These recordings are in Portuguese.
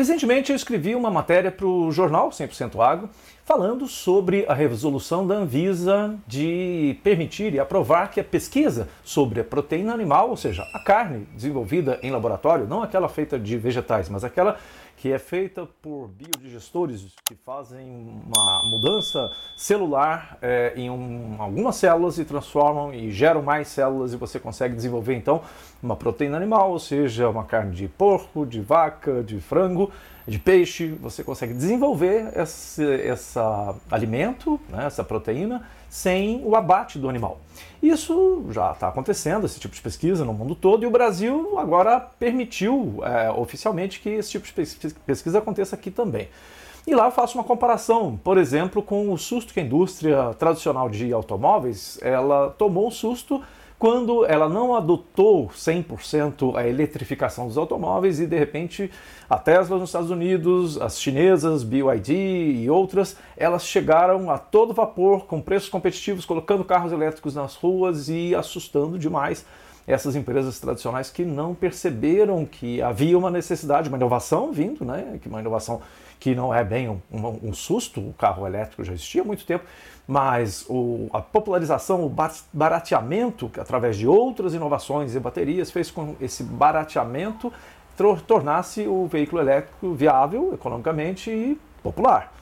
Recentemente eu escrevi uma matéria para o jornal 100% Agro falando sobre a resolução da Anvisa de permitir e aprovar que a pesquisa sobre a proteína animal, ou seja, a carne desenvolvida em laboratório, não aquela feita de vegetais, mas aquela que é feita por biodigestores que fazem uma mudança celular é, em um, algumas células e transformam e geram mais células e você consegue desenvolver então uma proteína animal, ou seja, uma carne de porco, de vaca, de frango, de peixe, você consegue desenvolver esse essa alimento, né, essa proteína, sem o abate do animal. Isso já está acontecendo, esse tipo de pesquisa no mundo todo, e o Brasil agora permitiu é, oficialmente que esse tipo de pesquisa aconteça aqui também. E lá eu faço uma comparação, por exemplo, com o susto que a indústria tradicional de automóveis ela tomou um susto quando ela não adotou 100% a eletrificação dos automóveis e de repente a Tesla nos Estados Unidos, as chinesas, BYD e outras, elas chegaram a todo vapor com preços competitivos, colocando carros elétricos nas ruas e assustando demais essas empresas tradicionais que não perceberam que havia uma necessidade, uma inovação vindo, né? que uma inovação que não é bem um, um, um susto, o carro elétrico já existia há muito tempo, mas o, a popularização, o barateamento através de outras inovações e baterias fez com esse barateamento tornasse o veículo elétrico viável economicamente e popular.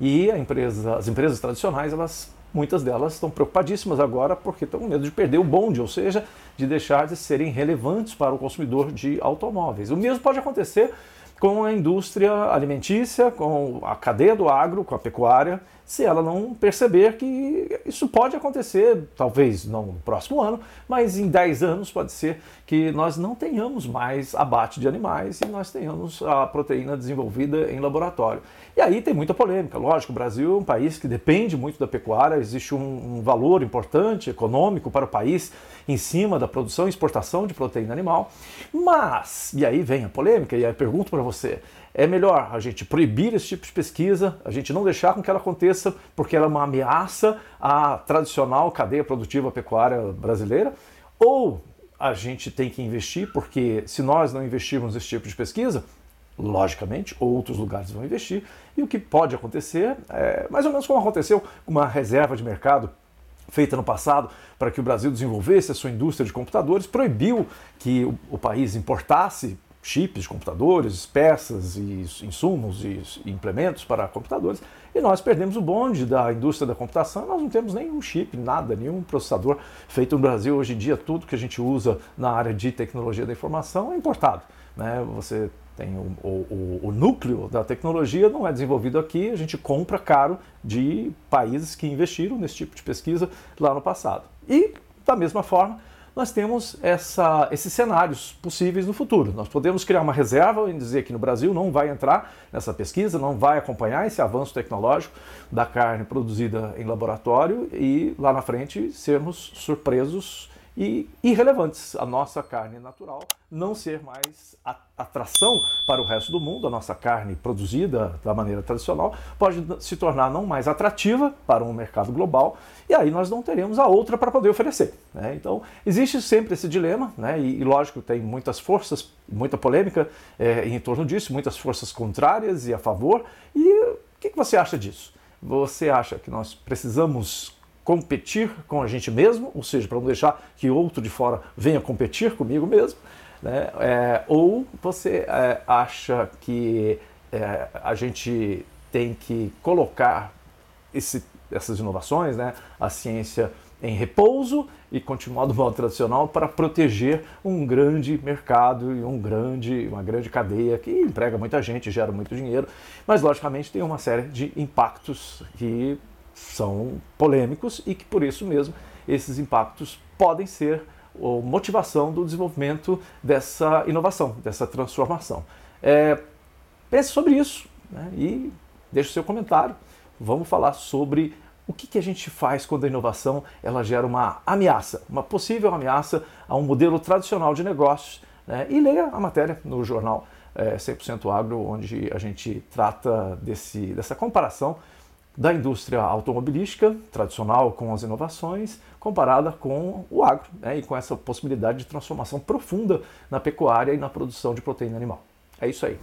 E empresa, as empresas tradicionais, elas, muitas delas estão preocupadíssimas agora porque estão com medo de perder o bonde, ou seja, de deixar de serem relevantes para o consumidor de automóveis. O mesmo pode acontecer com a indústria alimentícia, com a cadeia do agro, com a pecuária, se ela não perceber que isso pode acontecer, talvez não no próximo ano, mas em 10 anos pode ser que nós não tenhamos mais abate de animais e nós tenhamos a proteína desenvolvida em laboratório. E aí tem muita polêmica, lógico, o Brasil é um país que depende muito da pecuária, existe um, valor importante econômico para o país em cima da produção e exportação de proteína animal, mas, e aí vem a polêmica, e aí pergunto para você, é melhor a gente proibir esse tipo de pesquisa, a gente não deixar com que ela aconteça, porque ela é uma ameaça à tradicional cadeia produtiva pecuária brasileira, ou a gente tem que investir, porque se nós não investirmos nesse tipo de pesquisa, logicamente, outros lugares vão investir, e o que pode acontecer é mais ou menos como aconteceu com uma reserva de mercado feita no passado para que o Brasil desenvolvesse a sua indústria de computadores, proibiu que o, o país importasse chips de computadores, peças e insumos e implementos para computadores, e nós perdemos o bonde da indústria da computação, nós não temos nenhum chip, nada, nenhum processador feito no Brasil. Hoje em dia, tudo que a gente usa na área de tecnologia da informação é importado. Né? Você tem o, o, o, núcleo da tecnologia não é desenvolvido aqui, a gente compra caro de países que investiram nesse tipo de pesquisa lá no passado. E, da mesma forma, nós temos essa, esses cenários possíveis no futuro. Nós podemos criar uma reserva e dizer que no Brasil não vai entrar nessa pesquisa, não vai acompanhar esse avanço tecnológico da carne produzida em laboratório e lá na frente sermos surpresos e irrelevantes. A nossa carne natural não ser mais atração para o resto do mundo, a nossa carne produzida da maneira tradicional pode se tornar não mais atrativa para um mercado global e aí nós não teremos a outra para poder oferecer. Né? Então existe sempre esse dilema né? e, e, lógico tem muitas forças, muita polêmica é, em torno disso, muitas forças contrárias e a favor. E o que, que você acha disso? Você acha que nós precisamos competir com a gente mesmo, ou seja, para não deixar que outro de fora venha competir comigo mesmo, né? É, ou você é, acha que é, a gente tem que colocar esse, essas inovações, né? a ciência em repouso e continuar do modo tradicional para proteger um grande mercado e um grande, uma grande cadeia que emprega muita gente, gera muito dinheiro, mas logicamente tem uma série de impactos que são polêmicos e que por isso mesmo esses impactos podem ser a motivação do desenvolvimento dessa inovação, dessa transformação. É, pense sobre isso né, e deixe o seu comentário. Vamos falar sobre o que, que, a gente faz quando a inovação ela gera uma ameaça, uma possível ameaça a um modelo tradicional de negócios. Né, e leia a matéria no jornal é, 100% Agro, onde a gente trata desse, dessa comparação da indústria automobilística tradicional com as inovações, comparada com o agro, né, e com essa possibilidade de transformação profunda na pecuária e na produção de proteína animal. É isso aí.